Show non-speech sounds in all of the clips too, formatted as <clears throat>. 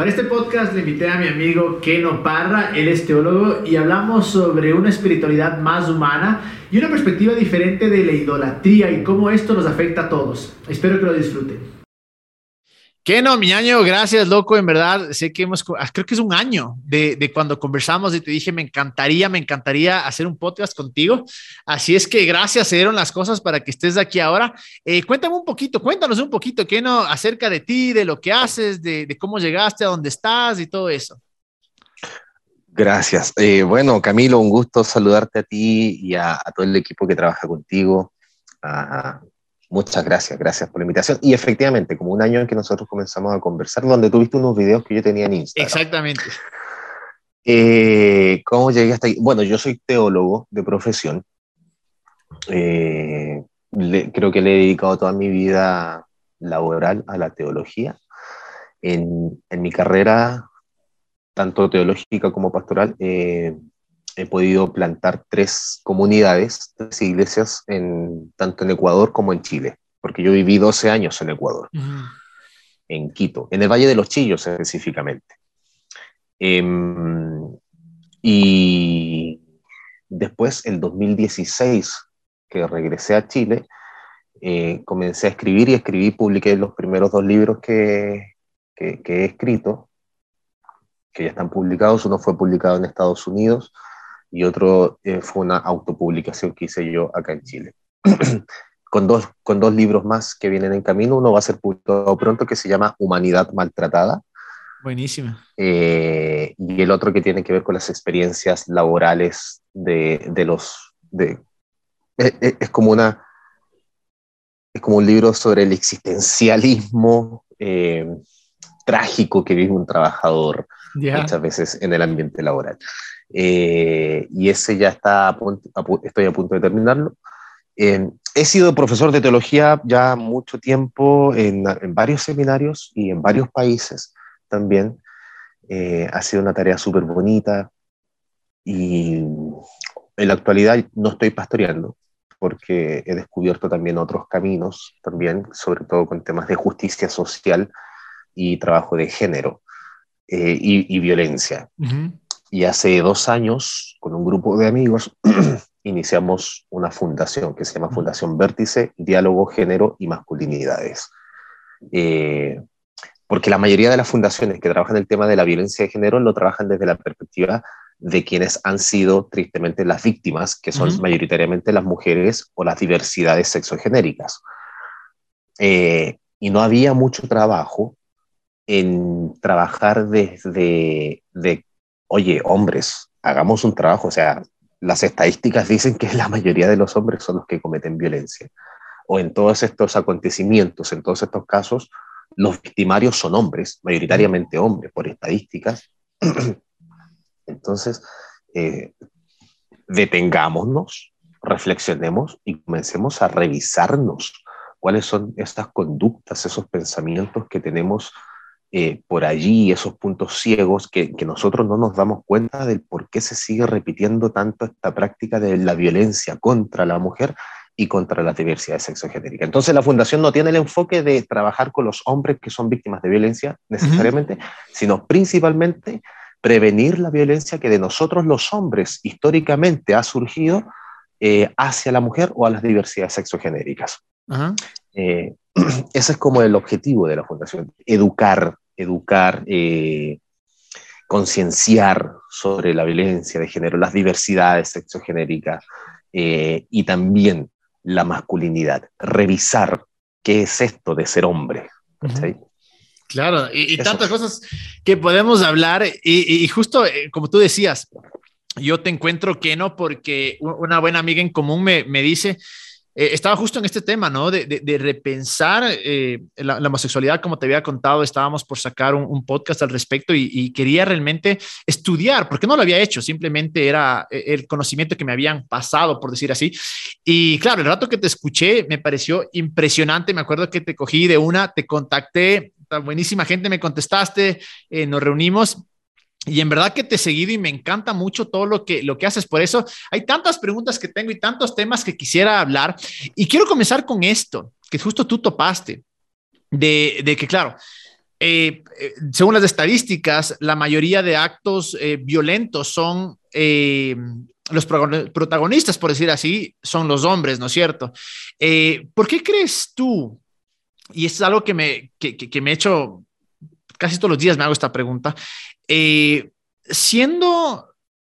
Para este podcast le invité a mi amigo Keno Parra, él es teólogo y hablamos sobre una espiritualidad más humana y una perspectiva diferente de la idolatría y cómo esto nos afecta a todos. Espero que lo disfruten. Qué no, mi año, gracias, loco. En verdad, sé que hemos, ah, creo que es un año de, de, cuando conversamos y te dije, me encantaría, me encantaría hacer un podcast contigo. Así es que gracias, se dieron las cosas para que estés aquí ahora. Eh, cuéntame un poquito, cuéntanos un poquito, ¿qué no? Acerca de ti, de lo que haces, de, de cómo llegaste a donde estás y todo eso. Gracias. Eh, bueno, Camilo, un gusto saludarte a ti y a, a todo el equipo que trabaja contigo, Muchas gracias, gracias por la invitación. Y efectivamente, como un año en que nosotros comenzamos a conversar, donde tuviste unos videos que yo tenía en Instagram. Exactamente. Eh, ¿Cómo llegué hasta ahí? Bueno, yo soy teólogo de profesión. Eh, le, creo que le he dedicado toda mi vida laboral a la teología. En, en mi carrera, tanto teológica como pastoral, eh, he podido plantar tres comunidades, tres iglesias, en, tanto en Ecuador como en Chile, porque yo viví 12 años en Ecuador, uh -huh. en Quito, en el Valle de los Chillos específicamente. Eh, y después, el 2016, que regresé a Chile, eh, comencé a escribir y escribí, publiqué los primeros dos libros que, que, que he escrito, que ya están publicados. Uno fue publicado en Estados Unidos, y otro eh, fue una autopublicación que hice yo acá en Chile. <clears throat> con, dos, con dos libros más que vienen en camino. Uno va a ser publicado pronto que se llama Humanidad Maltratada. Buenísimo. Eh, y el otro que tiene que ver con las experiencias laborales de, de los... De, es, es, como una... Es como un libro sobre el existencialismo eh, trágico que vive un trabajador muchas veces en el ambiente laboral. Eh, y ese ya está a punto, estoy a punto de terminarlo. Eh, he sido profesor de teología ya mucho tiempo en, en varios seminarios y en varios países también. Eh, ha sido una tarea súper bonita y en la actualidad no estoy pastoreando porque he descubierto también otros caminos, también sobre todo con temas de justicia social y trabajo de género eh, y, y, violencia. Uh -huh. Y hace dos años, con un grupo de amigos, <clears throat> iniciamos una fundación que se llama Fundación Vértice, Diálogo, Género y Masculinidades. Eh, porque la mayoría de las fundaciones que trabajan el tema de la violencia de género lo trabajan desde la perspectiva de quienes han sido tristemente las víctimas, que son uh -huh. mayoritariamente las mujeres o las diversidades sexogenéricas. Eh, y no había mucho trabajo en trabajar desde de oye, hombres, hagamos un trabajo, o sea, las estadísticas dicen que la mayoría de los hombres son los que cometen violencia. O en todos estos acontecimientos, en todos estos casos, los victimarios son hombres, mayoritariamente hombres, por estadísticas. <clears throat> Entonces, eh, detengámonos, reflexionemos y comencemos a revisarnos cuáles son estas conductas, esos pensamientos que tenemos eh, por allí, esos puntos ciegos que, que, nosotros no nos damos cuenta del por qué se sigue repitiendo tanto esta práctica de la violencia contra la mujer y contra la diversidad sexogenérica. Entonces la fundación no tiene el enfoque de trabajar con los hombres que son víctimas de violencia necesariamente, uh -huh. sino principalmente prevenir la violencia que de nosotros los hombres históricamente ha surgido eh, hacia la mujer o a las diversidades sexogenéricas. Uh -huh. eh, <clears throat> ese es como el objetivo de la fundación, educar, educar, eh, concienciar sobre la violencia de género, las diversidades sexogenéricas eh, y también la masculinidad, revisar qué es esto de ser hombre. ¿sí? Claro, y, y tantas cosas que podemos hablar y, y justo eh, como tú decías, yo te encuentro que no, porque una buena amiga en común me, me dice, eh, estaba justo en este tema, ¿no? De, repensar eh, la, homosexualidad, como te había contado, estábamos por sacar un, podcast al respecto y, quería realmente estudiar, porque no lo había hecho, simplemente era eh, el conocimiento que me habían pasado, por decir así. Y claro, el rato que te escuché me pareció impresionante, me acuerdo que te cogí de una, te contacté, buenísima gente, me contestaste, nos reunimos y en verdad que te he seguido y me encanta mucho todo lo que, lo que haces. Por eso hay tantas preguntas que tengo y tantos temas que quisiera hablar. Y quiero comenzar con esto, que justo tú topaste, de, de que, claro, eh, según las estadísticas, la mayoría de actos violentos son los protagonistas, por decir así, son los hombres, ¿no es cierto? ¿Por qué crees tú? Y es algo que me, que, que me he hecho casi todos los días, me hago esta pregunta. Siendo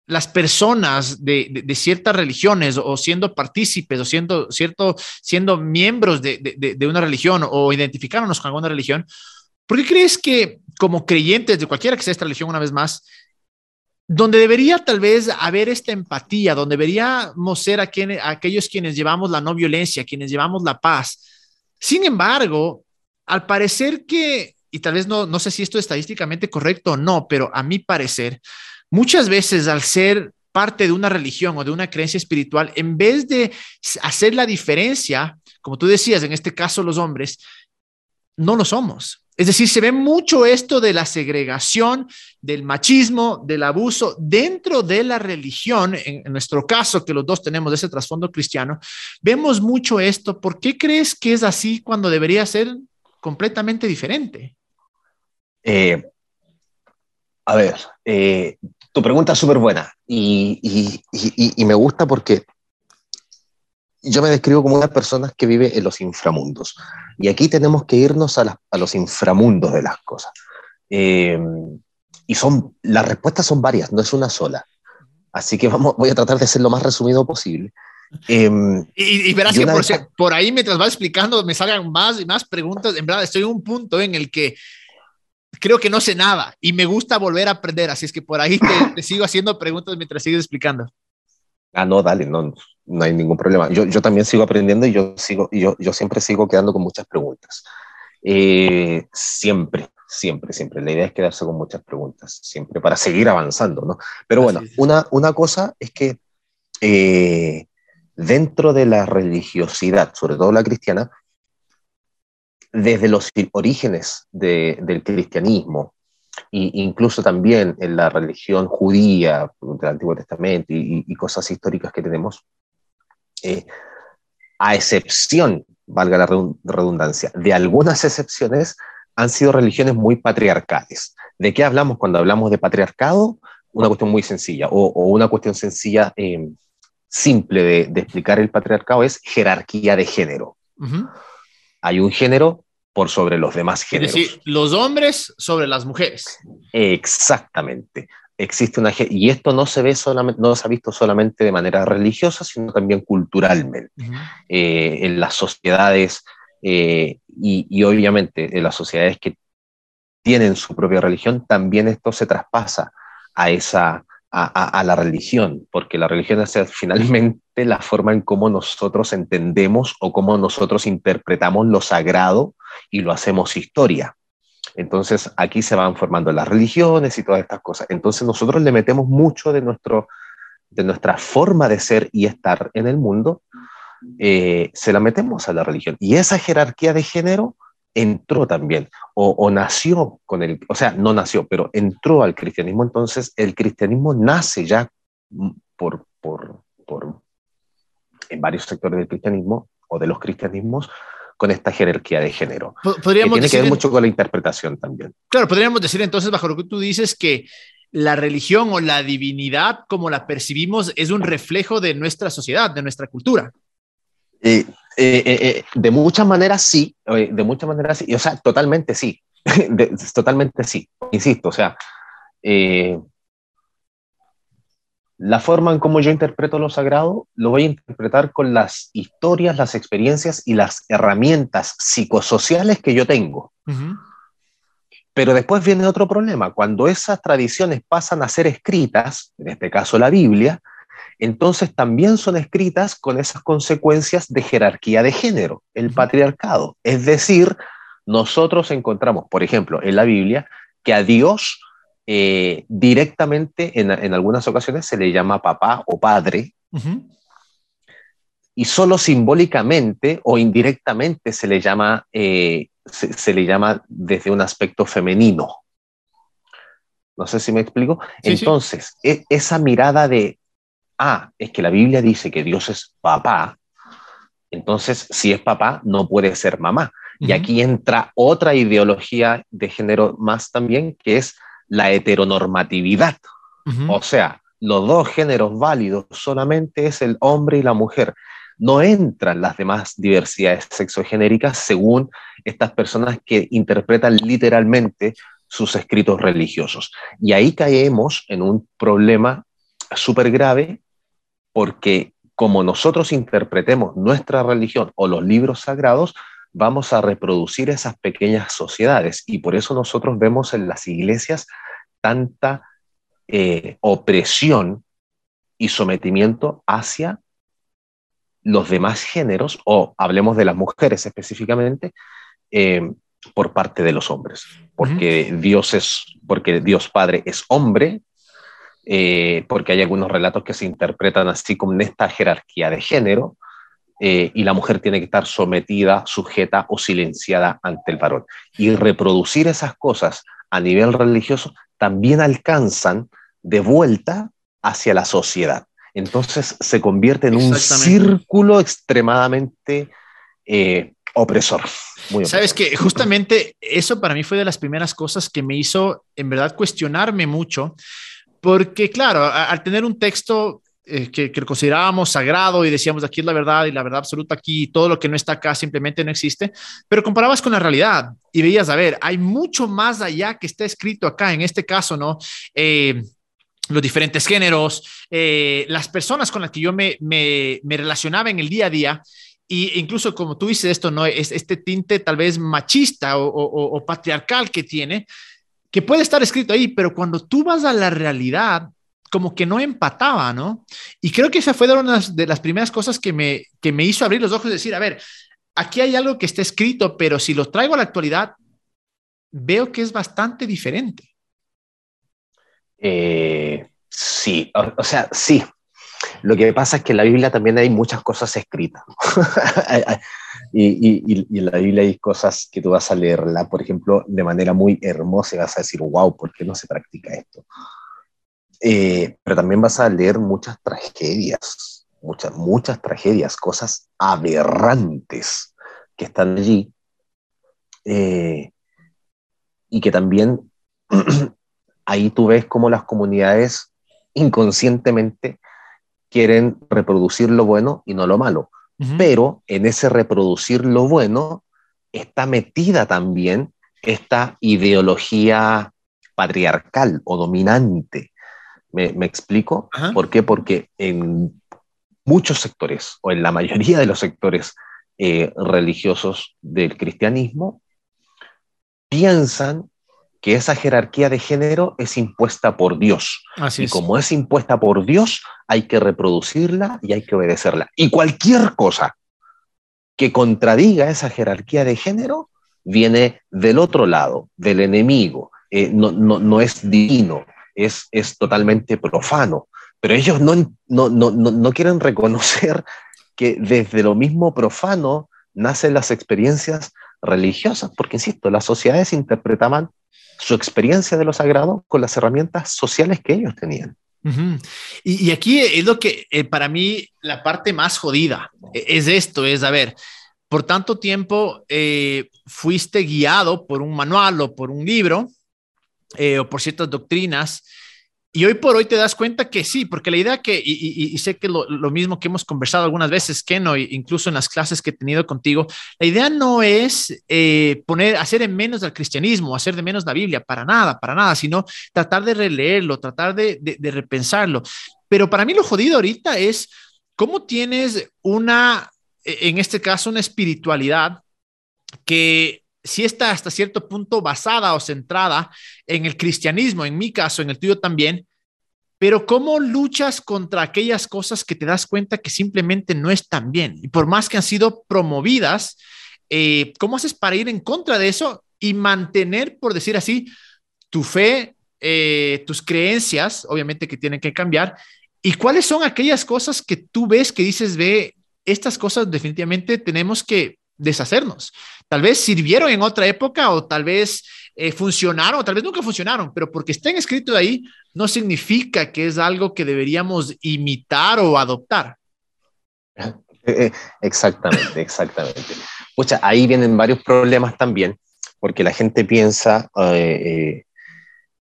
las personas de, ciertas religiones o siendo partícipes o siendo, cierto, siendo miembros de, una religión o identificándonos con alguna religión, ¿por qué crees que como creyentes de cualquiera que sea esta religión, una vez más, donde debería tal vez haber esta empatía, donde deberíamos ser aquellos quienes llevamos la no violencia, quienes llevamos la paz? Sin embargo, al parecer que, y tal vez no, no sé si esto es estadísticamente correcto o no, pero a mi parecer, Muchas veces al ser parte de una religión o de una creencia espiritual, en vez de hacer la diferencia, como tú decías, en este caso los hombres, no lo somos. Es decir, se ve mucho esto de la segregación, del machismo, del abuso dentro de la religión, en, nuestro caso, que los dos tenemos ese trasfondo cristiano, vemos mucho esto. ¿Por qué crees que es así cuando debería ser completamente diferente? Eh, a ver, eh, tu pregunta es súper buena y, me gusta porque yo me describo como una persona que vive en los inframundos. Y aquí tenemos que irnos a, los inframundos de las cosas. Eh, y son, las respuestas son varias, no es una sola. Así que vamos, voy a tratar de ser lo más resumido posible. Eh, y, verás que por, por, ahí mientras vas explicando me salgan más y más preguntas. En verdad, estoy en un punto en el que creo que no sé nada y me gusta volver a aprender, así es que por ahí <laughs> te, sigo haciendo preguntas mientras sigues explicando. Ah, no, dale, no, no hay ningún problema. Yo, yo también sigo aprendiendo y yo, sigo, yo, yo siempre sigo quedando con muchas preguntas. Eh, siempre, siempre, siempre. La idea es quedarse con muchas preguntas, siempre para seguir avanzando, ¿no? Pero bueno, una, una cosa es que eh, dentro de la religiosidad, sobre todo la cristiana, desde los orígenes del cristianismo, e incluso también en la religión judía del Antiguo Testamento y, cosas históricas que tenemos, eh, a excepción, valga la redundancia, de algunas excepciones, han sido religiones muy patriarcales. ¿De qué hablamos cuando hablamos de patriarcado? Una cuestión muy sencilla, o, una cuestión sencilla, eh, simple de, explicar el patriarcado es jerarquía de género. Hay un género por sobre los demás géneros. Es decir, los hombres sobre las mujeres. Exactamente. Existe una y esto no se ve solamente, no se ha visto solamente de manera religiosa, sino también culturalmente eh, en las sociedades eh, y, obviamente en las sociedades que tienen su propia religión, también esto se traspasa a esa a, la religión, porque la religión es finalmente la forma en cómo nosotros entendemos o cómo nosotros interpretamos lo sagrado y lo hacemos historia. Entonces aquí se van formando las religiones y todas estas cosas. Entonces nosotros le metemos mucho de, nuestro, de nuestra forma de ser y estar en el mundo, eh, se la metemos a la religión. Y esa jerarquía de género entró también, o, nació con el, o sea, no nació, pero entró al cristianismo, entonces el cristianismo nace ya por, por, por en varios sectores del cristianismo o de los cristianismos con esta jerarquía de género. Podríamos que tiene que ver mucho con la interpretación también. Claro, podríamos decir entonces, bajo lo que tú dices, que la religión o la divinidad, como la percibimos, es un reflejo de nuestra sociedad, de nuestra cultura. Eh, eh, eh, de muchas maneras sí, de muchas maneras sí, o sea, totalmente sí, <laughs> totalmente sí, insisto, o sea, la forma en cómo yo interpreto lo sagrado lo voy a interpretar con las historias, las experiencias y las herramientas psicosociales que yo tengo. Pero después viene otro problema, cuando esas tradiciones pasan a ser escritas, en este caso la Biblia, entonces también son escritas con esas consecuencias de jerarquía de género, el patriarcado. Es decir, nosotros encontramos, por ejemplo, en la Biblia, que a Dios eh, directamente en, algunas ocasiones se le llama papá o padre, y solo simbólicamente o indirectamente se le llama, eh, se, le llama desde un aspecto femenino. No sé si me explico. Entonces, e, esa mirada de ah, es que la Biblia dice que Dios es papá, entonces si es papá no puede ser mamá. Y aquí entra otra ideología de género más también, que es la heteronormatividad. O sea, los dos géneros válidos solamente es el hombre y la mujer. No entran las demás diversidades sexogenéricas según estas personas que interpretan literalmente sus escritos religiosos. Y ahí caemos en un problema súper grave porque como nosotros interpretemos nuestra religión o los libros sagrados, vamos a reproducir esas pequeñas sociedades. Y por eso nosotros vemos en las iglesias tanta eh, opresión y sometimiento hacia los demás géneros, o hablemos de las mujeres específicamente, eh, por parte de los hombres, porque Dios es, porque Dios Padre es hombre, eh, porque hay algunos relatos que se interpretan así como en esta jerarquía de género, y la mujer tiene que estar sometida, sujeta o silenciada ante el varón. Y reproducir esas cosas a nivel religioso también alcanzan de vuelta hacia la sociedad. Entonces se convierte en un círculo extremadamente eh, opresor. Sabes que justamente eso para mí fue de las primeras cosas que me hizo en verdad cuestionarme mucho, porque claro, al tener un texto eh, que, que, considerábamos sagrado y decíamos aquí es la verdad y la verdad absoluta aquí, todo lo que no está acá simplemente no existe, pero comparabas con la realidad y veías, a ver, hay mucho más allá que está escrito acá, en este caso, ¿no? Eh, los diferentes géneros, eh, las personas con las que yo me, me, relacionaba en el día a día. Y incluso como tú dices esto, ¿no? Es este tinte tal vez machista o patriarcal que tiene, que puede estar escrito ahí, pero cuando tú vas a la realidad, como que no empataba, ¿no? Y creo que esa fue una de las primeras cosas que me, que me hizo abrir los ojos y decir, a ver, aquí hay algo que está escrito, pero si lo traigo a la actualidad, veo que es bastante diferente. Eh, sí, o, sea, sí. Lo que pasa es que en la Biblia también hay muchas cosas escritas. <laughs> y, y, en la Biblia hay cosas que tú vas a leerla, por ejemplo, de manera muy hermosa y vas a decir, wow, ¿por qué no se practica esto? Eh, pero también vas a leer muchas tragedias, muchas, muchas tragedias, cosas aberrantes que están allí eh, y que también <clears throat> ahí tú ves cómo las comunidades inconscientemente quieren reproducir lo bueno y no lo malo. Pero en ese reproducir lo bueno está metida también esta ideología patriarcal o dominante ¿Me, explico? ¿Por qué? Porque en muchos sectores, o en la mayoría de los sectores eh, religiosos del cristianismo, piensan que esa jerarquía de género es impuesta por Dios. y como es impuesta por Dios, hay que reproducirla y hay que obedecerla. Y cualquier cosa que contradiga esa jerarquía de género viene del otro lado, del enemigo. Eh, no, no, no, es divino, es, es totalmente profano. Pero ellos no, no, no, no quieren reconocer que desde lo mismo profano nacen las experiencias religiosas, porque, insisto, las sociedades interpretaban su experiencia de lo sagrado con las herramientas sociales que ellos tenían. y, y, aquí es lo que eh, para mí la parte más jodida e, es esto, es, a ver, por tanto tiempo eh, fuiste guiado por un manual o por un libro eh, o por ciertas doctrinas. Y hoy por hoy te das cuenta que sí, porque la idea que, y, sé que lo, mismo que hemos conversado algunas veces, que no, incluso en las clases que he tenido contigo, la idea no es eh, poner, hacer en menos del cristianismo, hacer de menos la Biblia, para nada, para nada, sino tratar de releerlo, tratar de, de, de repensarlo. Pero para mí lo jodido ahorita es cómo tienes una, e, en este caso, una espiritualidad que si está hasta cierto punto basada o centrada en el cristianismo, en mi caso, en el tuyo también, pero ¿cómo luchas contra aquellas cosas que te das cuenta que simplemente no están bien? Y por más que han sido promovidas, eh, ¿cómo haces para ir en contra de eso y mantener, por decir así, tu fe, eh, tus creencias, obviamente que tienen que cambiar? ¿Y cuáles son aquellas cosas que tú ves que dices, ve, estas cosas definitivamente tenemos que deshacernos? Tal vez sirvieron en otra época o tal vez eh, funcionaron o tal vez nunca funcionaron, pero porque estén escritos ahí no significa que es algo que deberíamos imitar o adoptar. <laughs> Eh, exactamente, exactamente. Pucha, ahí vienen varios problemas también, porque la gente piensa, eh,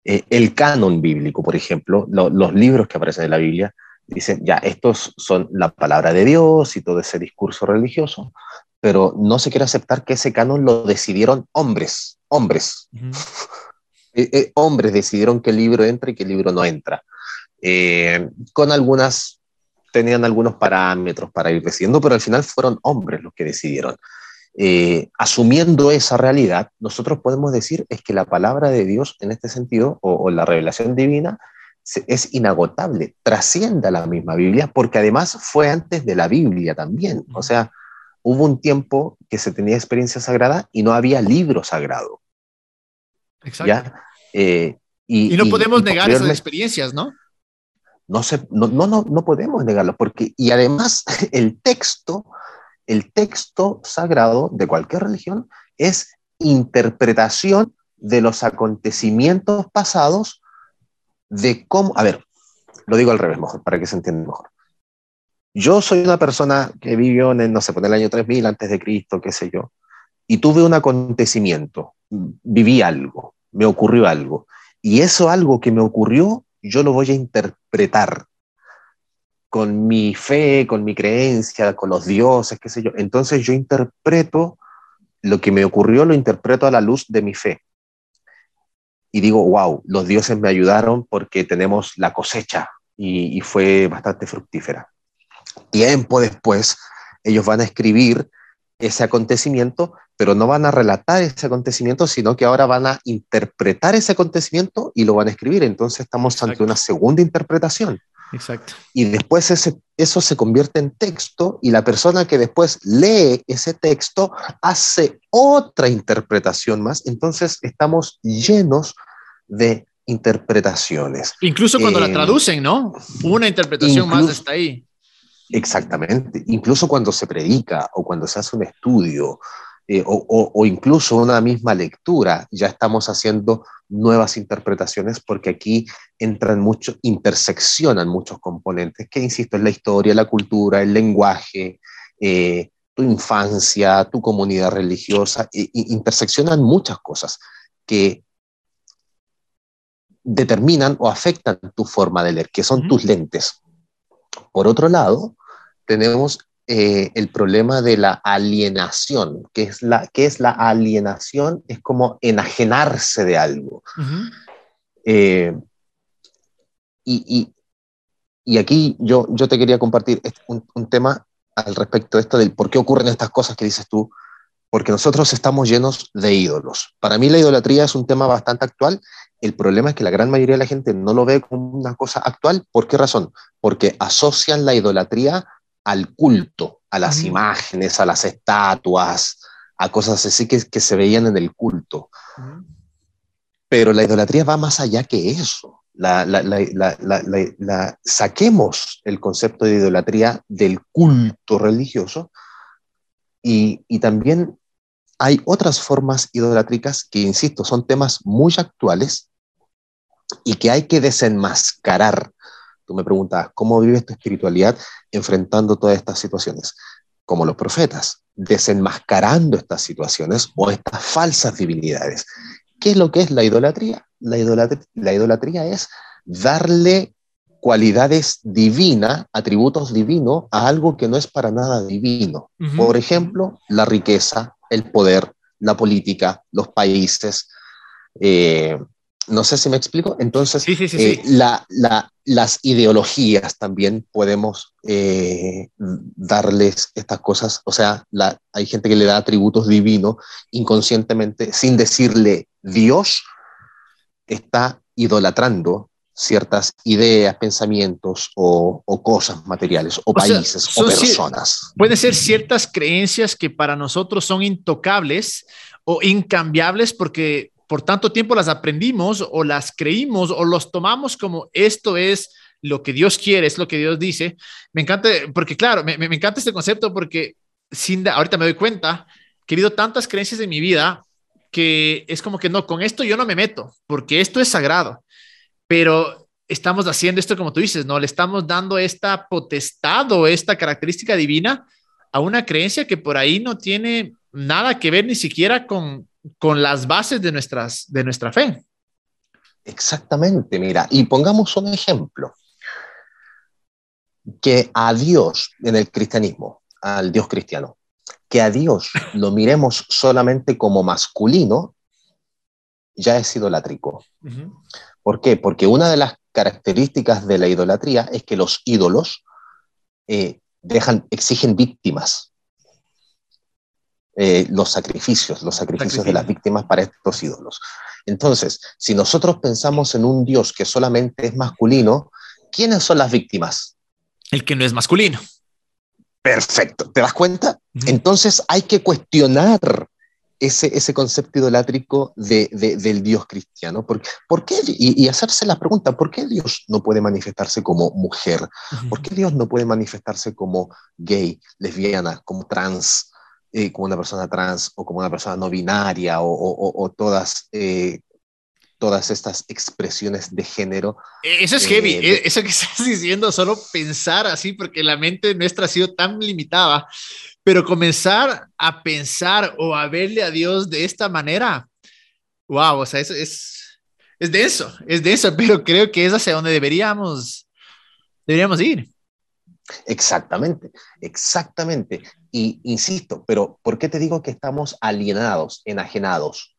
el canon bíblico, por ejemplo, los libros que aparecen en la Biblia, dicen, ya, estos son la palabra de Dios y todo ese discurso religioso, pero no se quiere aceptar que ese canon lo decidieron hombres, hombres. <laughs> hombres decidieron qué libro entra y qué libro no entra. con algunas tenían algunos parámetros para ir decidiendo, pero al final fueron hombres los que decidieron. Eh, asumiendo esa realidad, nosotros podemos decir es que la palabra de Dios en este sentido, o, la revelación divina, es inagotable, trasciende a la misma Biblia, porque además fue antes de la Biblia también. O sea, hubo un tiempo que se tenía experiencia sagrada y no había libro sagrado. Exacto. Eh, y, no podemos negar esas experiencias, ¿no? No, se, no, no, no, podemos negarlo, porque, y además <laughs> el texto, el texto sagrado de cualquier religión es interpretación de los acontecimientos pasados, de cómo, a ver, lo digo al revés mejor, para que se entienda mejor. Yo soy una persona que vivió en, no sé, en el año 3000 antes de Cristo, qué sé yo, y tuve un acontecimiento, viví algo, me ocurrió algo, y eso algo que me ocurrió yo lo voy a interpretar con mi fe, con mi creencia, con los dioses, qué sé yo. Entonces yo interpreto lo que me ocurrió, lo interpreto a la luz de mi fe. Y digo, wow, los dioses me ayudaron porque tenemos la cosecha y fue bastante fructífera. Tiempo después, ellos van a escribir ese acontecimiento, pero no van a relatar ese acontecimiento, sino que ahora van a interpretar ese acontecimiento y lo van a escribir. Entonces estamos ante una segunda interpretación. Exacto. Y después ese, eso se convierte en texto y la persona que después lee ese texto hace otra interpretación más. Entonces estamos llenos de interpretaciones. Incluso cuando la eh, traducen, ¿no? Una interpretación más está ahí. Exactamente. Incluso cuando se predica o cuando se hace un estudio eh, o, incluso una misma lectura, ya estamos haciendo nuevas interpretaciones porque aquí entran mucho, interseccionan muchos componentes que, insisto, es la historia, la cultura, el lenguaje, eh, tu infancia, tu comunidad religiosa, interseccionan muchas cosas que determinan o afectan tu forma de leer, que son tus lentes. Por otro lado, tenemos eh, el problema de la alienación. que es la, ¿Qué es la alienación? Es como enajenarse de algo. Eh, y, y, aquí yo, yo te quería compartir un, un, tema al respecto de esto del por qué ocurren estas cosas que dices tú, porque nosotros estamos llenos de ídolos. Para mí la idolatría es un tema bastante actual. El problema es que la gran mayoría de la gente no lo ve como una cosa actual. ¿Por qué razón? Porque asocian la idolatría al culto, a las imágenes, a las estatuas, a cosas así que, que se veían en el culto. Pero la idolatría va más allá que eso. La, saquemos el concepto de idolatría del culto religioso y, y también hay otras formas idolátricas que, insisto, son temas muy actuales y que hay que desenmascarar Tú me preguntas, ¿cómo vives tu espiritualidad enfrentando todas estas situaciones? Como los profetas, desenmascarando estas situaciones o estas falsas divinidades. ¿Qué es lo que es la idolatría? La idolatría, la idolatría es darle cualidades divinas, atributos divinos a algo que no es para nada divino. Por ejemplo, la riqueza, el poder, la política, los países, eh, no sé si me explico. Entonces, eh, las ideologías también podemos eh, darles estas cosas. O sea, hay gente que le da atributos divinos inconscientemente, sin decirle Dios, está idolatrando ciertas ideas, pensamientos o, cosas materiales o, países o personas. Puede ser ciertas creencias que para nosotros son intocables o incambiables porque por tanto tiempo las aprendimos o las creímos o los tomamos como esto es lo que Dios quiere, es lo que Dios dice. Me encanta, porque claro, me, encanta este concepto porque sin, ahorita me doy cuenta que he habido tantas creencias en mi vida que es como que no, con esto yo no me meto, porque esto es sagrado, pero estamos haciendo esto como tú dices, ¿no? Le estamos dando esta potestad o esta característica divina a una creencia que por ahí no tiene nada que ver ni siquiera con, con las bases de, nuestras, de nuestra fe. Exactamente, mira, y pongamos un ejemplo, que a Dios en el cristianismo, al Dios cristiano, que a Dios lo miremos solamente como masculino, ya es idolátrico. ¿Por qué? Porque una de las características de la idolatría es que los ídolos eh, dejan, exigen víctimas. Eh, los sacrificios, los sacrificios de las víctimas para estos ídolos. Entonces, si nosotros pensamos en un Dios que solamente es masculino, ¿quiénes son las víctimas? El que no es masculino. Perfecto, ¿te das cuenta? Entonces hay que cuestionar ese, ese concepto idolátrico de, del Dios cristiano. ¿Por, por qué? Y, hacerse la pregunta, ¿por qué Dios no puede manifestarse como mujer? ¿Por qué Dios no puede manifestarse como gay, lesbiana, como trans, eh, como una persona trans o como una persona no binaria o, o, todas... Eh, todas estas expresiones de género. E, eso es heavy, eh, e, eso que <laughs> estás diciendo, solo pensar así, porque la mente nuestra ha sido tan limitada pero comenzar a pensar o a verle a Dios de esta manera, wow, o sea, eso es, es denso, es denso, <laughs> pero creo que es hacia donde deberíamos, deberíamos ir. Exactamente, exactamente. Y insisto, pero ¿por qué te digo que estamos alienados, enajenados?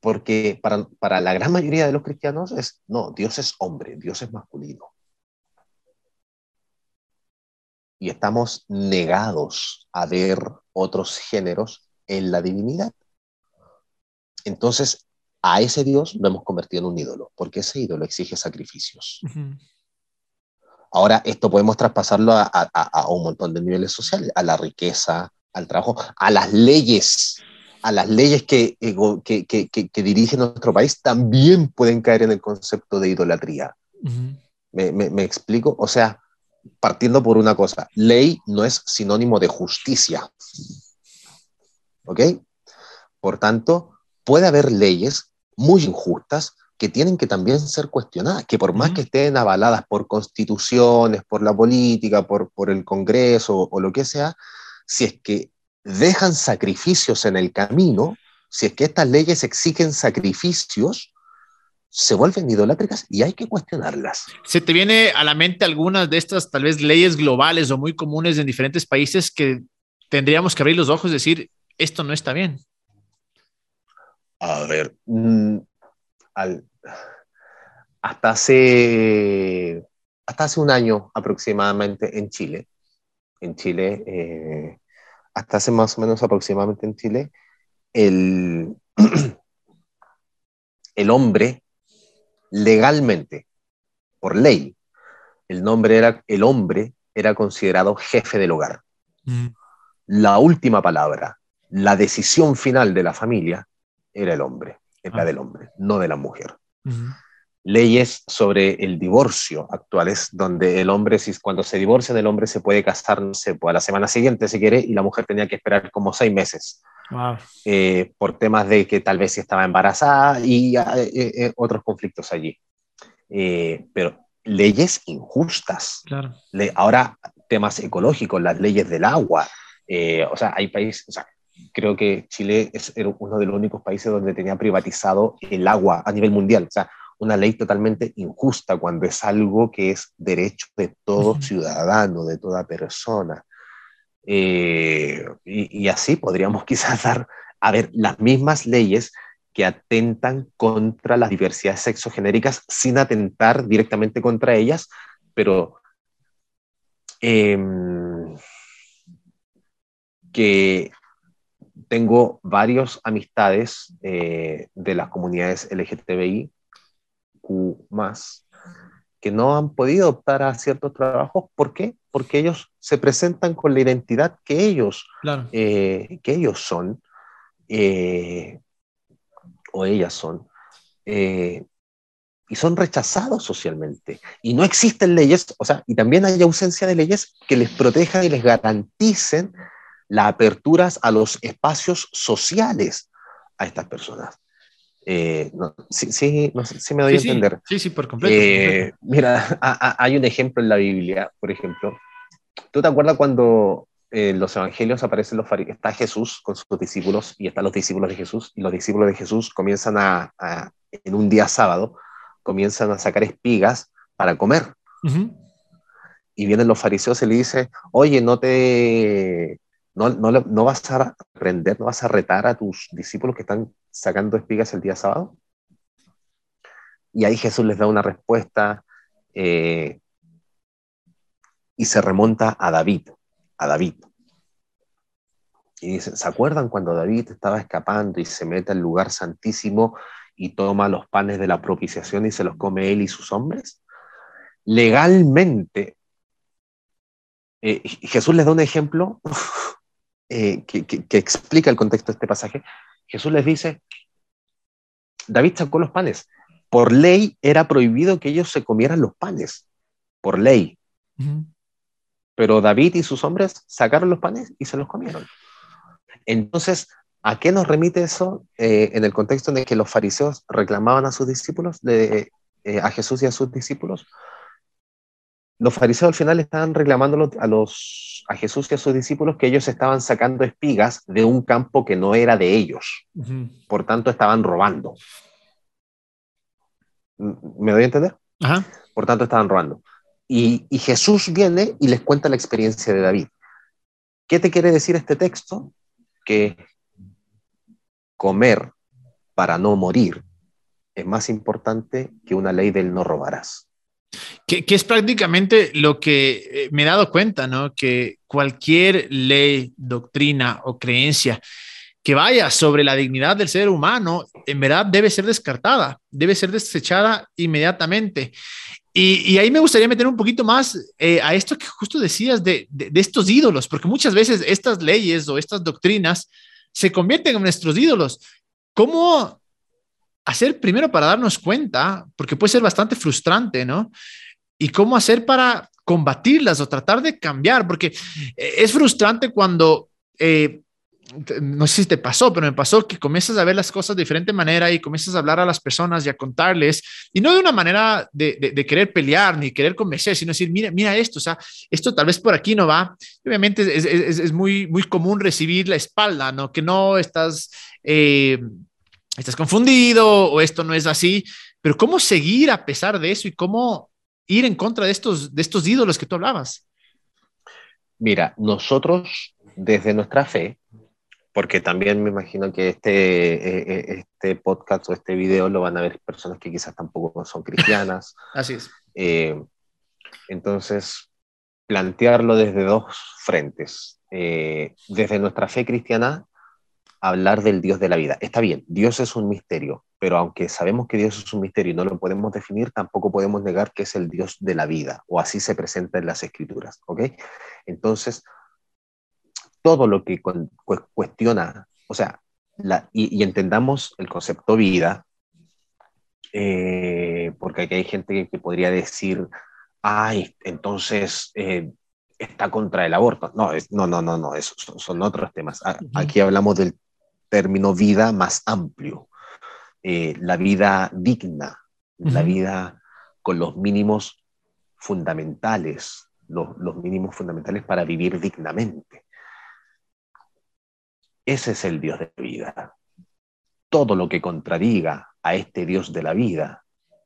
Porque para, para la gran mayoría de los cristianos es, no, Dios es hombre, Dios es masculino. y estamos negados a ver otros géneros en la divinidad. Entonces, a ese Dios lo hemos convertido en un ídolo, porque ese ídolo exige sacrificios. Ahora, esto podemos traspasarlo a, un montón de niveles sociales, a la riqueza, al trabajo, a las leyes, a las leyes que, eh, que, que, que dirigen nuestro país, también pueden caer en el concepto de idolatría. ¿Me, me, me explico? O sea, partiendo por una cosa, ley no es sinónimo de justicia. ¿Ok? Por tanto, puede haber leyes muy injustas que tienen que también ser cuestionadas, que por más que estén avaladas por constituciones, por la política, por, por el Congreso o lo que sea, si es que dejan sacrificios en el camino, si es que estas leyes exigen sacrificios, se vuelven idolátricas y hay que cuestionarlas. ¿Se te viene a la mente algunas de estas tal vez leyes globales o muy comunes en diferentes países que tendríamos que abrir los ojos y decir, esto no está bien? A ver, mm, hasta, hace, hasta hace un año aproximadamente en Chile, en Chile, eh, hasta hace más o menos aproximadamente en Chile, el, <clears throat> el hombre legalmente, por ley, el nombre era, el hombre era considerado jefe del hogar. Mm. La última palabra, la decisión final de la familia era el hombre, era ah. del hombre, no de la mujer. Leyes sobre el divorcio actuales, donde el hombre, si, cuando se divorcia, el hombre se puede casar, no sé, pues, a la semana siguiente si quiere, y la mujer tenía que esperar como seis meses. Eh, por temas de que tal vez estaba embarazada y eh, eh, otros conflictos allí. pero leyes injustas. ahora, temas ecológicos, las leyes del agua. o sea, hay países, o sea, creo que Chile es uno de los únicos países donde tenía privatizado el agua a nivel mundial. O sea, una ley totalmente injusta cuando es algo que es derecho de todo ciudadano, de toda persona. Eh, y, así podríamos <laughs> quizás dar, a ver, las mismas leyes que atentan contra las diversidades sexogenéricas sin atentar directamente contra ellas, pero em, que tengo varios amistades eh, de las comunidades LGTBI, Q que no han podido optar a ciertos trabajos. ¿Por qué? Porque ellos se presentan con la identidad que ellos, eh, que ellos son, eh, o ellas son, eh, y son rechazados socialmente. Y no existen leyes, o sea, y también hay ausencia de leyes que les protejan y les garanticen las aperturas a los espacios sociales a estas personas. Eh, sí, sí, me doy a entender. Sí, sí, por completo. Mira, <laughs> hay un ejemplo en la Biblia, por ejemplo. ¿Tú te acuerdas cuando en los evangelios aparecen los está Jesús con sus discípulos y están los discípulos de Jesús y los discípulos de Jesús comienzan a, en un día sábado, comienzan a sacar espigas para comer. Y vienen los fariseos y le dicen, oye, no te, no, no, no vas a aprender, no vas a retar a tus discípulos que están sacando espigas el día sábado. Y ahí Jesús les da una respuesta eh, y se remonta a David, a David. Y dicen, ¿se acuerdan cuando David estaba escapando y se mete al lugar santísimo y toma los panes de la propiciación y se los come él y sus hombres? Legalmente, eh, Jesús les da un ejemplo <laughs> eh, que, que explica el contexto de este pasaje. Jesús les dice, David sacó los panes, por ley era prohibido que ellos se comieran los panes, por ley. Pero David y sus hombres sacaron los panes y se los comieron. Entonces, ¿a qué nos remite eso eh, en el contexto en que los fariseos reclamaban a sus discípulos, de, eh, a Jesús y a sus discípulos? Los fariseos al final estaban reclamando a, los, a Jesús y a sus discípulos que ellos estaban sacando espigas de un campo que no era de ellos. Por tanto, estaban robando. ¿Me doy a entender? Por tanto, estaban robando. Y, Jesús viene y les cuenta la experiencia de David. ¿Qué te quiere decir este texto? Que comer para no morir es más importante que una ley del no robarás. Que, es prácticamente lo que eh, me he dado cuenta, ¿no? Que cualquier ley, doctrina o creencia que vaya sobre la dignidad del ser humano, en verdad debe ser descartada, debe ser desechada inmediatamente. Y, ahí me gustaría meter un poquito más eh, a esto que justo decías de, estos ídolos, porque muchas veces estas leyes o estas doctrinas se convierten en nuestros ídolos. ¿Cómo hacer primero para darnos cuenta? Porque puede ser bastante frustrante, ¿no? Y cómo hacer para combatirlas o tratar de cambiar, porque eh, es frustrante cuando eh, no sé si te pasó, pero me pasó que comienzas a ver las cosas de diferente manera y comienzas a hablar a las personas y a contarles, y no de una manera de, querer pelear ni querer convencer, sino decir, mira, mira esto, o sea, esto tal vez por aquí no va. Obviamente es, muy, muy común recibir la espalda, ¿no? Que no estás, eh, estás confundido o esto no es así, pero ¿cómo seguir a pesar de eso y cómo ir en contra de estos, de estos ídolos que tú hablabas? Mira, nosotros desde nuestra fe, porque también me imagino que este, eh, eh, este podcast o este video lo van a ver personas que quizás tampoco son cristianas. <laughs> Así es. Eh, entonces, plantearlo desde dos frentes. desde nuestra fe cristiana, hablar del Dios de la vida. Está bien, Dios es un misterio, pero aunque sabemos que Dios es un misterio y no lo podemos definir, tampoco podemos negar que es el Dios de la vida, o así se presenta en las escrituras, ¿ok? Entonces, todo lo que cuestiona, o sea, y, entendamos el concepto vida, eh, porque aquí hay gente que, podría decir, ay, entonces eh, está contra el aborto. No, no, no, no, no, esos son, otros temas. Aquí hablamos del término vida más amplio, eh, la vida digna, la vida con los mínimos fundamentales, los, los mínimos fundamentales para vivir dignamente. Ese es el Dios de vida. Todo lo que contradiga a este Dios de la vida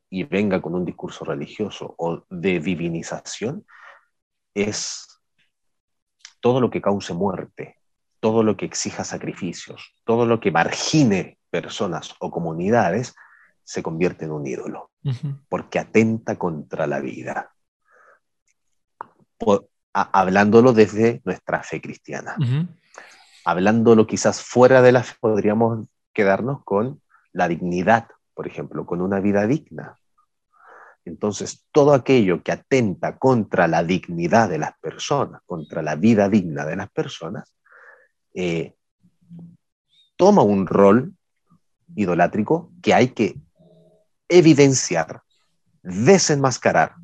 y venga con un discurso religioso o de divinización es todo lo que cause muerte, todo lo que exija sacrificios, todo lo que margine personas o comunidades, se convierte en un ídolo, porque atenta contra la vida. hablándolo desde nuestra fe cristiana hablándolo quizás fuera de la fe, podríamos quedarnos con la dignidad, por ejemplo, con una vida digna. Entonces, todo aquello que atenta contra la dignidad de las personas, contra la vida digna de las personas, eh, toma un rol idolátrico que hay que evidenciar, desenmascarar,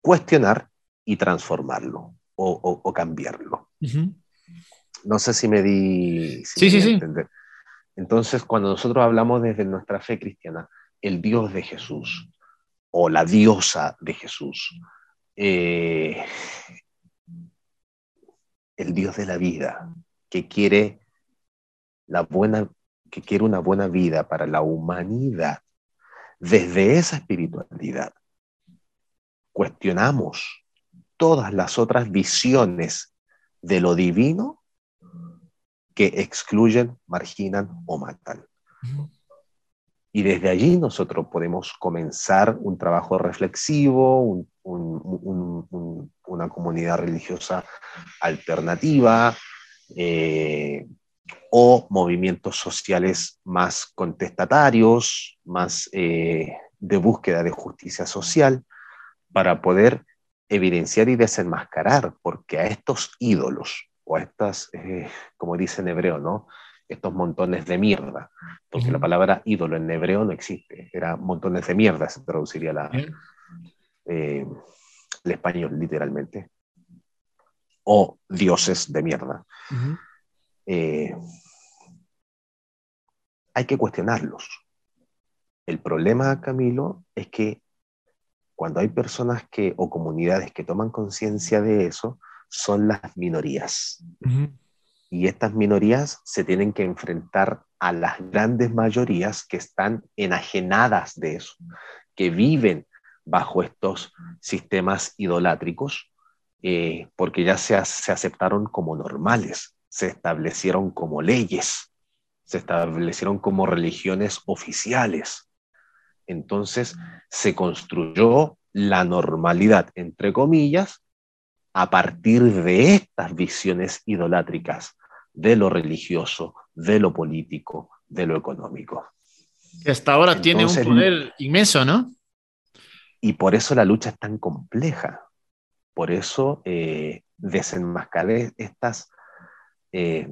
cuestionar y transformarlo o, cambiarlo. No sé si me di. sí, sí, sí. Entonces, cuando nosotros hablamos desde nuestra fe cristiana, el Dios de Jesús o la diosa de Jesús, eh, el Dios de la vida, que quiere la buena, que quiere una buena vida para la humanidad, desde esa espiritualidad, cuestionamos todas las otras visiones de lo divino que excluyen, marginan o matan. Y desde allí nosotros podemos comenzar un trabajo reflexivo, una comunidad religiosa alternativa eh, o movimientos sociales más contestatarios, más eh, de búsqueda de justicia social, para poder evidenciar y desenmascarar, porque a estos ídolos o a estas, eh, como dice en hebreo, ¿no? estos montones de mierda, porque la palabra ídolo en hebreo no existe, era montones de mierda, se traduciría la, eh, el español literalmente, o dioses de mierda. Eh, hay que cuestionarlos. El problema, Camilo, es que cuando hay personas que, o comunidades que toman conciencia de eso, son las minorías y estas minorías se tienen que enfrentar a las grandes mayorías que están enajenadas de eso, que viven bajo estos sistemas idolátricos, eh, porque ya se, se aceptaron como normales, se establecieron como leyes, se establecieron como religiones oficiales. Entonces se construyó la normalidad, entre comillas, a partir de estas visiones idolátricas de lo religioso, de lo político, de lo económico. Y hasta ahora tiene un poder inmenso, ¿no? Y por eso la lucha es tan compleja. Por eso eh, desenmascarar estas eh,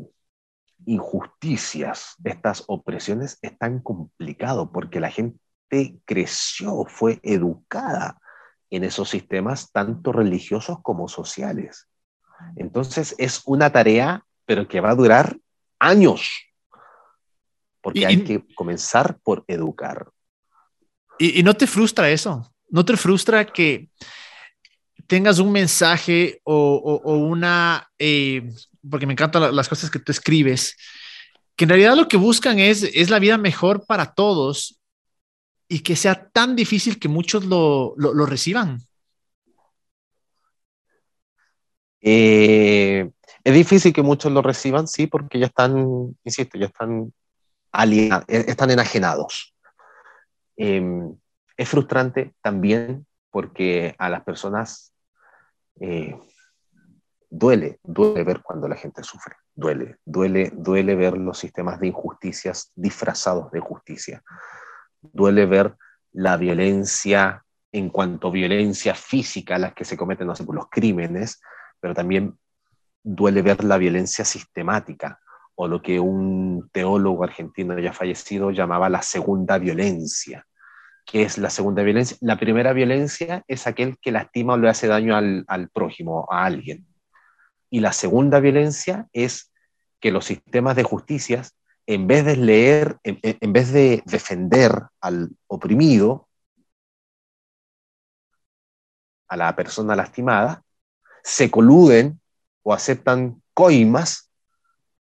injusticias, estas opresiones es tan complicado, porque la gente creció, fue educada en esos sistemas, tanto religiosos como sociales. Entonces es una tarea pero que va a durar años, porque hay que comenzar por educar. Y, no te frustra eso? ¿No te frustra que tengas un mensaje o, una, eh, porque me encantan las cosas que tú escribes, que en realidad lo que buscan es, es la vida mejor para todos y que sea tan difícil que muchos lo, lo, reciban? Eh, es difícil que muchos lo reciban, sí, porque ya están, insisto, ya están, alienados, e-, están enajenados. Em, es frustrante también porque a las personas eh, duele, duele ver cuando la gente sufre, duele, duele, duele ver los sistemas de injusticias disfrazados de justicia, duele ver la violencia en cuanto a violencia física, las que se cometen, los crímenes, pero también duele ver la violencia sistemática o lo que un teólogo argentino ya fallecido llamaba la segunda violencia. ¿Qué es la segunda violencia? La primera violencia es aquel que lastima o le hace daño al, prójimo, a alguien. Y la segunda violencia es que los sistemas de justicia, en vez de leer, en vez de defender al oprimido, a la persona lastimada, se coluden o aceptan coimas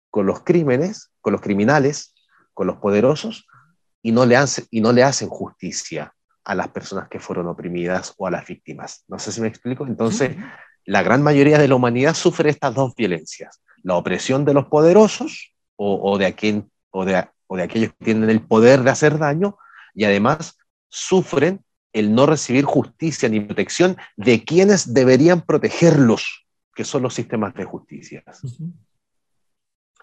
con los crímenes, con los criminales, con los poderosos, y no le, hacen, y no le hacen justicia a las personas que fueron oprimidas o a las víctimas. No sé si me explico. Entonces, la gran mayoría de la humanidad sufre estas dos violencias. La opresión de los poderosos o, de, aquel, o, de, o de aquellos que tienen el poder de hacer daño y además sufren el no recibir justicia ni protección de quienes deberían protegerlos, que son los sistemas de justicia.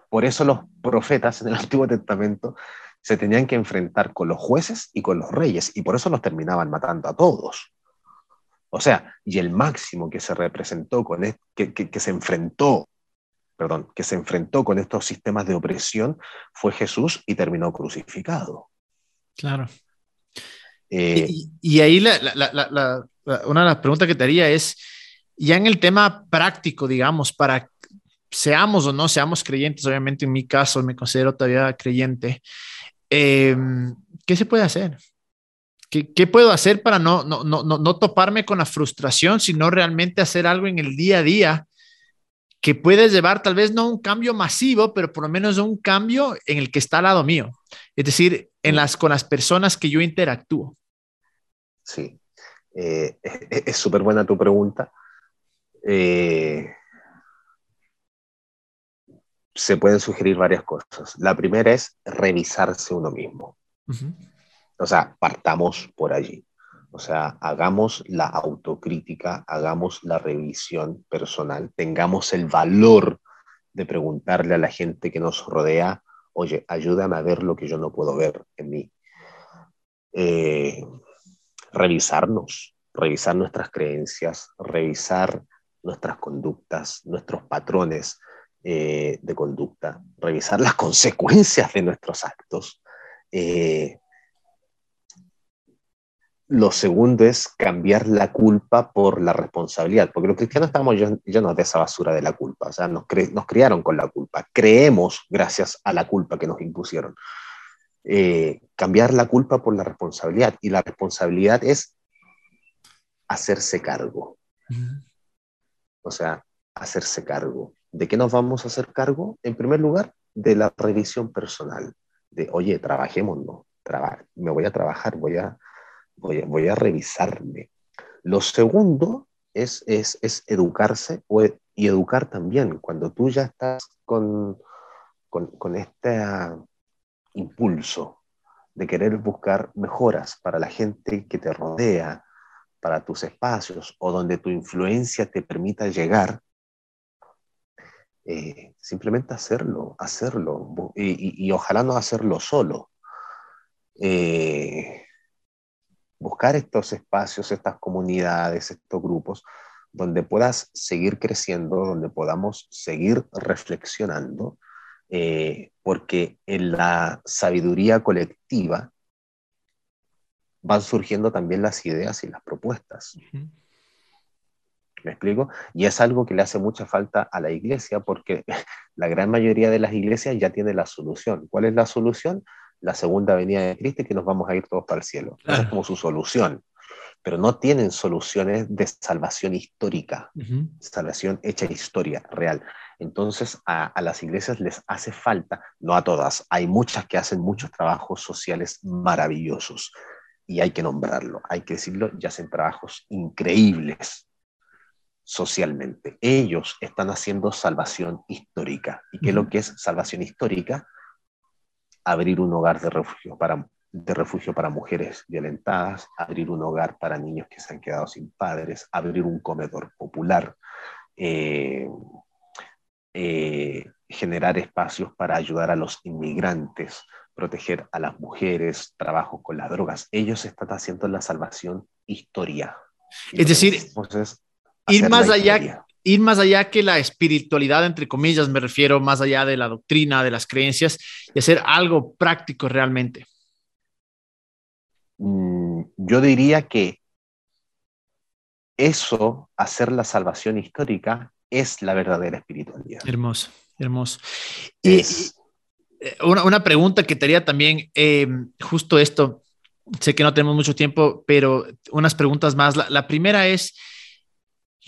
Por eso los profetas en el Antiguo Testamento se tenían que enfrentar con los jueces y con los reyes, y por eso los terminaban matando a todos. O sea, y el máximo que se representó con que, que se enfrentó, perdón, que se enfrentó con estos sistemas de opresión fue Jesús y terminó crucificado. Claro. Eh, y, ahí una de las preguntas que te haría es, ya en el tema práctico, digamos, para seamos o no seamos creyentes, obviamente en mi caso me considero todavía creyente, em, ¿qué se puede hacer? ¿Qué, ¿Qué, puedo hacer para no, no, no, no toparme con la frustración, sino realmente hacer algo en el día a día que puede llevar tal vez no un cambio masivo, pero por lo menos un cambio en el que está al lado mío, es decir, en las, con las personas que yo interactúo. Sí, eh, es súper buena tu pregunta. Eh, se pueden sugerir varias cosas. La primera es revisarse uno mismo. O sea, partamos por allí. O sea, hagamos la autocrítica, hagamos la revisión personal, tengamos el valor de preguntarle a la gente que nos rodea, oye, ayúdame a ver lo que yo no puedo ver en mí. Eh, revisarnos, revisar nuestras creencias, revisar nuestras conductas, nuestros patrones eh, de conducta, revisar las consecuencias de nuestros actos. Eh, lo segundo es cambiar la culpa por la responsabilidad, porque los cristianos estamos llenos de esa basura de la culpa, o sea, nos, nos criaron con la culpa, creemos gracias a la culpa que nos impusieron. Eh, cambiar la culpa por la responsabilidad, y la responsabilidad es hacerse cargo. O sea, hacerse cargo. ¿De qué nos vamos a hacer cargo? En primer lugar, de la revisión personal, de, oye, trabajemos, no, me voy a trabajar, voy a voy a, revisarme. Lo segundo es, es, es educarse y educar también. Cuando tú ya estás con, con, con este impulso de querer buscar mejoras para la gente que te rodea, para tus espacios o donde tu influencia te permita llegar, eh, simplemente hacerlo, hacerlo, y, ojalá no hacerlo solo. Eh, buscar estos espacios, estas comunidades, estos grupos, donde puedas seguir creciendo, donde podamos seguir reflexionando, eh, porque en la sabiduría colectiva van surgiendo también las ideas y las propuestas. ¿Me explico? Y es algo que le hace mucha falta a la iglesia porque <laughs> la gran mayoría de las iglesias ya tiene la solución. ¿Cuál es la solución? la segunda venida de Cristo y que nos vamos a ir todos para el cielo. Esa es como su solución. Pero no tienen soluciones de salvación histórica, salvación hecha historia real. Entonces a, las iglesias les hace falta, no a todas, hay muchas que hacen muchos trabajos sociales maravillosos y hay que nombrarlo, hay que decirlo, y hacen trabajos increíbles socialmente. Ellos están haciendo salvación histórica. ¿Y qué es lo que es salvación histórica? abrir un hogar de refugio para, de refugio para mujeres violentadas, abrir un hogar para niños que se han quedado sin padres, abrir un comedor popular, eh, eh, generar espacios para ayudar a los inmigrantes, proteger a las mujeres, trabajo con las drogas. Ellos están haciendo la salvación historia. Es decir, ir más allá, ir más allá que la espiritualidad, entre comillas, me refiero más allá de la doctrina, de las creencias, y hacer algo práctico realmente. Mm, yo diría que eso, hacer la salvación histórica, es la verdadera espiritualidad. Hermoso, hermoso. Y, eh, una, pregunta que te haría también, eh, justo esto, sé que no tenemos mucho tiempo, pero unas preguntas más. la primera es,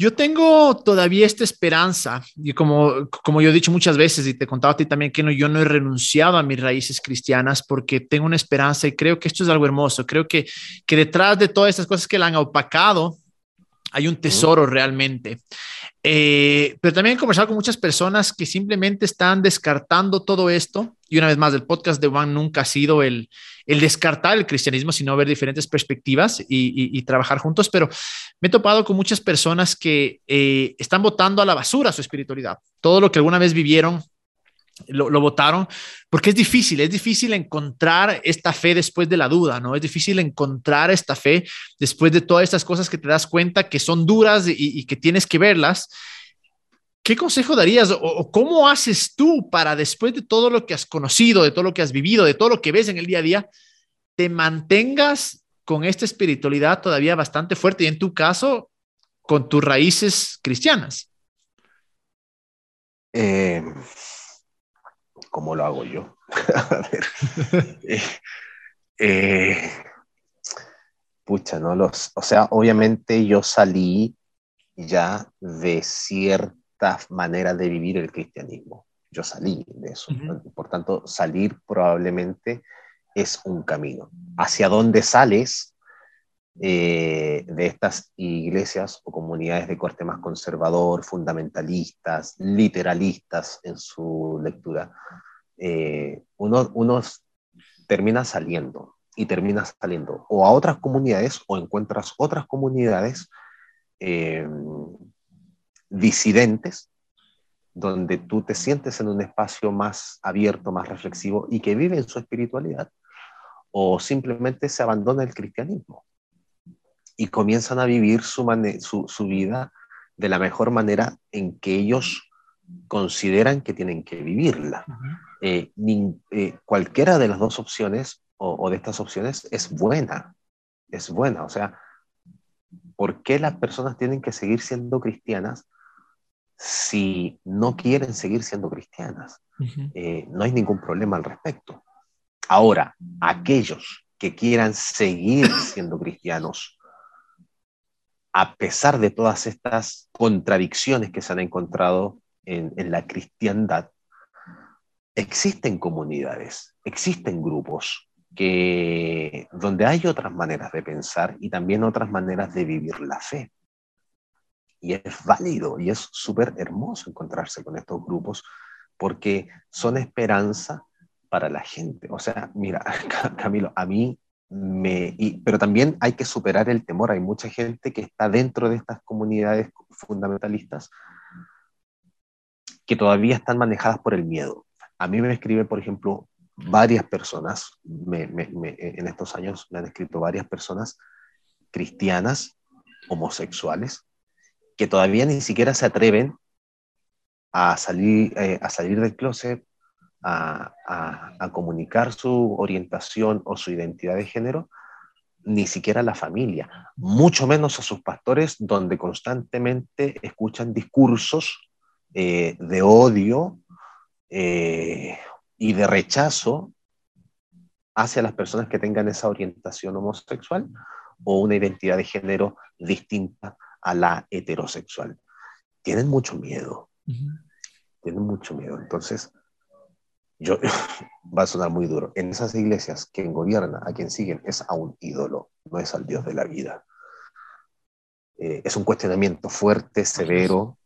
yo tengo todavía esta esperanza, y como, como yo he dicho muchas veces y te contaba a ti también que no, yo no he renunciado a mis raíces cristianas porque tengo una esperanza y creo que esto es algo hermoso. Creo que, que detrás de todas estas cosas que la han opacado, hay un tesoro realmente. Eh, pero también he conversado con muchas personas que simplemente están descartando todo esto. Y una vez más, el podcast de Juan nunca ha sido el, el descartar el cristianismo, sino ver diferentes perspectivas y, trabajar juntos. Pero me he topado con muchas personas que eh, están votando a la basura su espiritualidad. Todo lo que alguna vez vivieron, lo, votaron, porque es difícil, es difícil encontrar esta fe después de la duda, ¿no? Es difícil encontrar esta fe después de todas estas cosas que te das cuenta que son duras y, que tienes que verlas. ¿Qué consejo darías o, cómo haces tú para después de todo lo que has conocido, de todo lo que has vivido, de todo lo que ves en el día a día, te mantengas con esta espiritualidad todavía bastante fuerte y en tu caso, con tus raíces cristianas? Eh, ¿Cómo lo hago yo? <laughs> a ver. Eh, eh, pucha, no los. O sea, obviamente yo salí ya de cierta manera de vivir el cristianismo. Yo salí de eso. Por tanto, salir probablemente es un camino. Hacia dónde sales eh, de estas iglesias o comunidades de corte más conservador, fundamentalistas, literalistas en su lectura, eh, uno, uno termina saliendo y terminas saliendo o a otras comunidades o encuentras otras comunidades eh, disidentes donde tú te sientes en un espacio más abierto, más reflexivo y que viven su espiritualidad, o simplemente se abandona el cristianismo y comienzan a vivir su, su, vida de la mejor manera en que ellos consideran que tienen que vivirla. Eh, eh, cualquiera de las dos opciones o, de estas opciones es buena, es buena. O sea, ¿por qué las personas tienen que seguir siendo cristianas si no quieren seguir siendo cristianas? Eh, no hay ningún problema al respecto. Ahora, aquellos que quieran seguir siendo cristianos, a pesar de todas estas contradicciones que se han encontrado en, la cristiandad, existen comunidades, existen grupos que donde hay otras maneras de pensar y también otras maneras de vivir la fe. Y es válido y es súper hermoso encontrarse con estos grupos porque son esperanza para la gente. O sea, mira, <laughs> Camilo, a mí me... pero también hay que superar el temor. Hay mucha gente que está dentro de estas comunidades fundamentalistas que todavía están manejadas por el miedo. A mí me escribe, por ejemplo, varias personas, en estos años me han escrito varias personas cristianas, homosexuales, que todavía ni siquiera se atreven a salir, eh, a salir del closet, a, comunicar su orientación o su identidad de género, ni siquiera a la familia, mucho menos a sus pastores, donde constantemente escuchan discursos eh, de odio eh, y de rechazo hacia las personas que tengan esa orientación homosexual o una identidad de género distinta a la heterosexual. Tienen mucho miedo. Tienen mucho miedo. Entonces, yo, <laughs> va a sonar muy duro. En esas iglesias, quien gobierna, a quien siguen, es a un ídolo, no es al Dios de la vida. Eh, es un cuestionamiento fuerte, severo,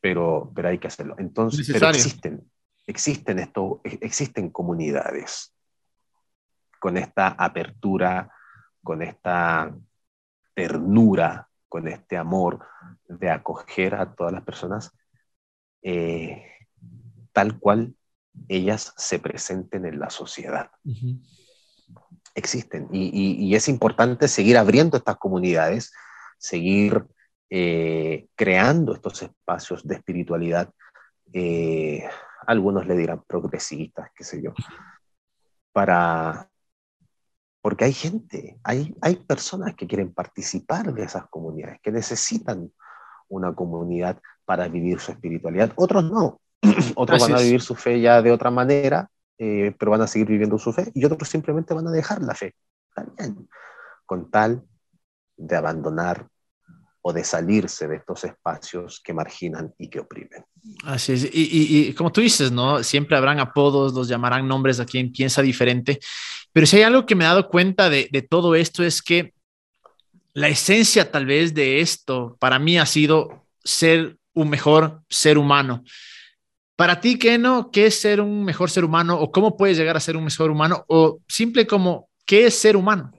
pero, pero hay que hacerlo. Entonces, pero existen, existen, esto, existen comunidades con esta apertura, con esta ternura, con este amor de acoger a todas las personas eh, tal cual ellas se presenten en la sociedad. Existen. Y, es importante seguir abriendo estas comunidades, seguir eh, creando estos espacios de espiritualidad. Eh, algunos le dirán progresistas, qué sé yo, para... Porque hay gente, hay, hay personas que quieren participar de esas comunidades, que necesitan una comunidad para vivir su espiritualidad. Otros no, <clears throat> otros van a vivir su fe ya de otra manera, eh, pero van a seguir viviendo su fe, y otros simplemente van a dejar la fe, también, con tal de abandonar o de salirse de estos espacios que marginan y que oprimen. Así es, y, como tú dices, ¿no? Siempre habrán apodos, los llamarán nombres a quien piensa diferente, pero si hay algo que me he dado cuenta de, todo esto es que la esencia tal vez de esto para mí ha sido ser un mejor ser humano. Para ti, ¿qué no? ¿Qué es ser un mejor ser humano? ¿O cómo puedes llegar a ser un mejor humano? O simple como, ¿qué es ser humano?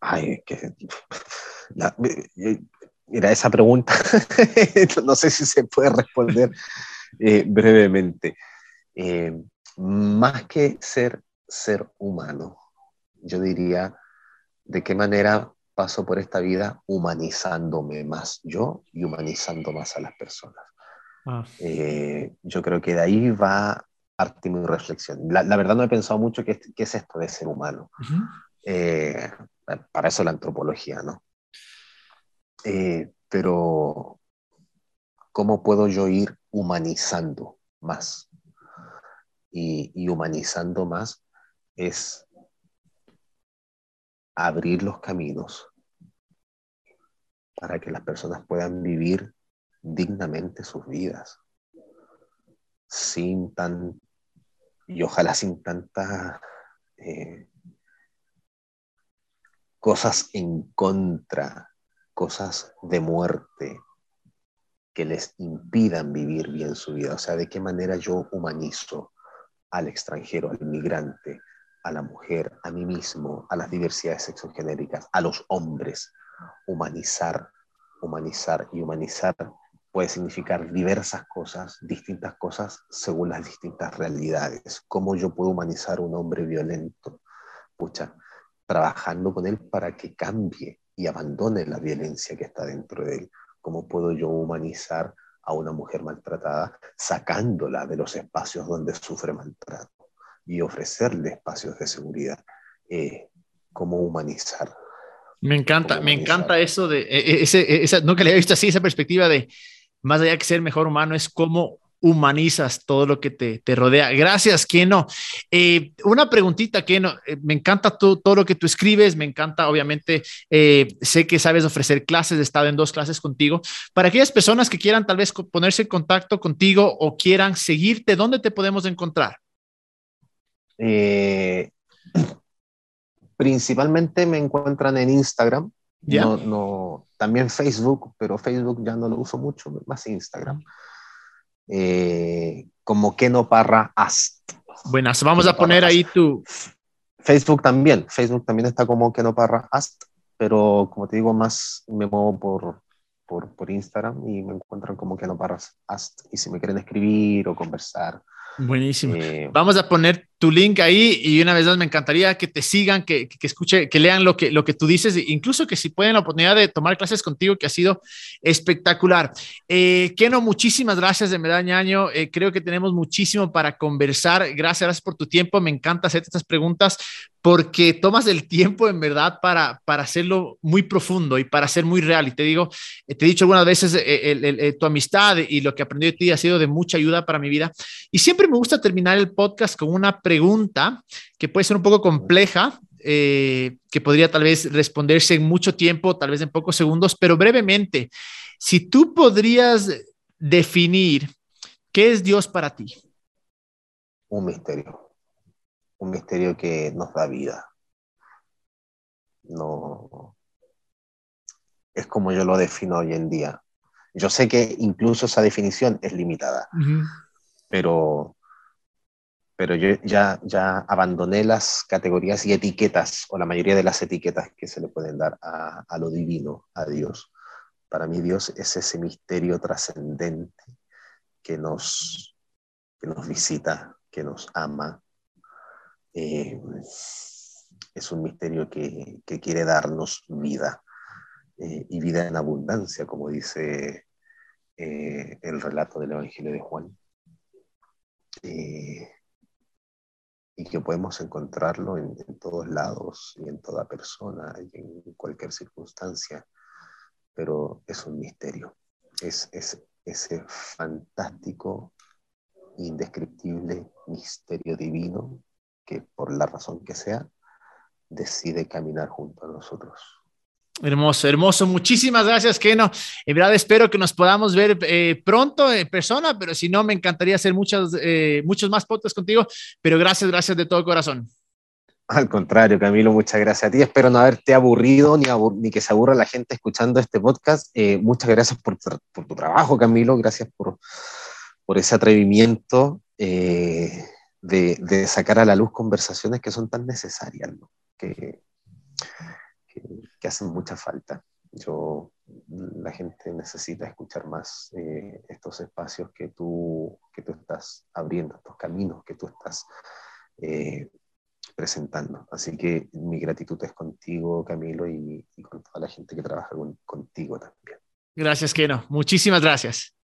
Ay, que <laughs> Mira, esa pregunta <laughs> no sé si se puede responder <laughs> eh, brevemente. Eh, más que ser ser humano, yo diría de qué manera paso por esta vida humanizándome más yo y humanizando más a las personas. Ah. Eh, yo creo que de ahí va parte mi reflexión. La, verdad no he pensado mucho qué, qué es esto de ser humano. para eso la antropología, ¿no? Eh, pero ¿cómo puedo yo ir humanizando más? Y, humanizando más es abrir los caminos para que las personas puedan vivir dignamente sus vidas, sin tan, y ojalá sin tantas eh, cosas en contra, cosas de muerte que les impidan vivir bien su vida. O sea, de qué manera yo humanizo al extranjero, al inmigrante, a la mujer, a mí mismo, a las diversidades sexogenéricas, a los hombres. Humanizar, humanizar y humanizar puede significar diversas cosas, distintas cosas según las distintas realidades. ¿Cómo yo puedo humanizar a un hombre violento? Pucha, trabajando con él para que cambie y abandone la violencia que está dentro de él. ¿Cómo puedo yo humanizar a una mujer maltratada sacándola de los espacios donde sufre maltrato y ofrecerle espacios de seguridad? Eh, ¿Cómo humanizar? Me encanta, me encanta eso de, e, e, ese, e, esa, nunca le había visto así, esa perspectiva de, más allá que ser mejor humano, es cómo humanizas todo lo que te, te rodea. Gracias, Keno. Eh, una preguntita, Keno. Eh, me encanta todo lo que tú escribes, me encanta, obviamente, eh, sé que sabes ofrecer clases, he estado en dos clases contigo. Para aquellas personas que quieran tal vez ponerse en contacto contigo o quieran seguirte, ¿dónde te podemos encontrar? principalmente me encuentran en Instagram. No, no, también Facebook, pero Facebook ya no lo uso mucho, más Instagram. Eh, como Keno Parra Ast. Buenas, vamos a poner ahí tu... Facebook también, Facebook también está como Keno Parra Ast, pero como te digo, más me muevo por, por, por Instagram y me encuentran como Keno Parra Ast. Y si me quieren escribir o conversar, Buenísimo. Eh, Vamos a poner tu link ahí y una vez más me encantaría que te sigan, que, que, escuchen, que lean lo que, lo que tú dices, incluso que si pueden la oportunidad de tomar clases contigo, que ha sido espectacular. Eh, Keno, muchísimas gracias de verdad, ñaño. Eh, creo que tenemos muchísimo para conversar. Gracias, gracias por tu tiempo. Me encanta hacerte estas preguntas porque tomas el tiempo en verdad para, para hacerlo muy profundo y para ser muy real. Y te digo, eh, te he dicho algunas veces, tu amistad y lo que aprendí de ti ha sido de mucha ayuda para mi vida. Y siempre me gusta terminar el podcast con una pregunta que puede ser un poco compleja, eh, que podría tal vez responderse en mucho tiempo, tal vez en pocos segundos, pero brevemente, si tú podrías definir qué es Dios para ti. Un misterio, un misterio que nos da vida. No es como yo lo defino hoy en día. Yo sé que incluso esa definición es limitada, pero pero yo ya, ya abandoné las categorías y etiquetas, o la mayoría de las etiquetas que se le pueden dar a, a lo divino, a Dios. Para mí Dios es ese misterio trascendente que nos, que nos visita, que nos ama. Eh, es un misterio que, que quiere darnos vida, eh, y vida en abundancia, como dice eh, el relato del Evangelio de Juan y que podemos encontrarlo en, todos lados y en toda persona y en cualquier circunstancia, pero es un misterio, es, es ese fantástico, indescriptible misterio divino que por la razón que sea decide caminar junto a nosotros. Hermoso, hermoso. Muchísimas gracias, Keno. En verdad espero que nos podamos ver eh, pronto en persona, pero si no, me encantaría hacer muchos, eh, muchos más podcasts contigo. Pero gracias, gracias de todo corazón. Al contrario, Camilo, muchas gracias a ti. Espero no haberte aburrido ni, que se aburra la gente escuchando este podcast. Eh, muchas gracias por, tu trabajo, Camilo. Gracias por, ese atrevimiento de, sacar a la luz conversaciones que son tan necesarias, que, que, hacen mucha falta. Yo, la gente necesita escuchar más eh, estos espacios que tú, que tú estás abriendo, estos caminos que tú estás eh, presentando. Así que mi gratitud es contigo, Camilo, y, con toda la gente que trabaja contigo también. Gracias, Keno. Muchísimas gracias.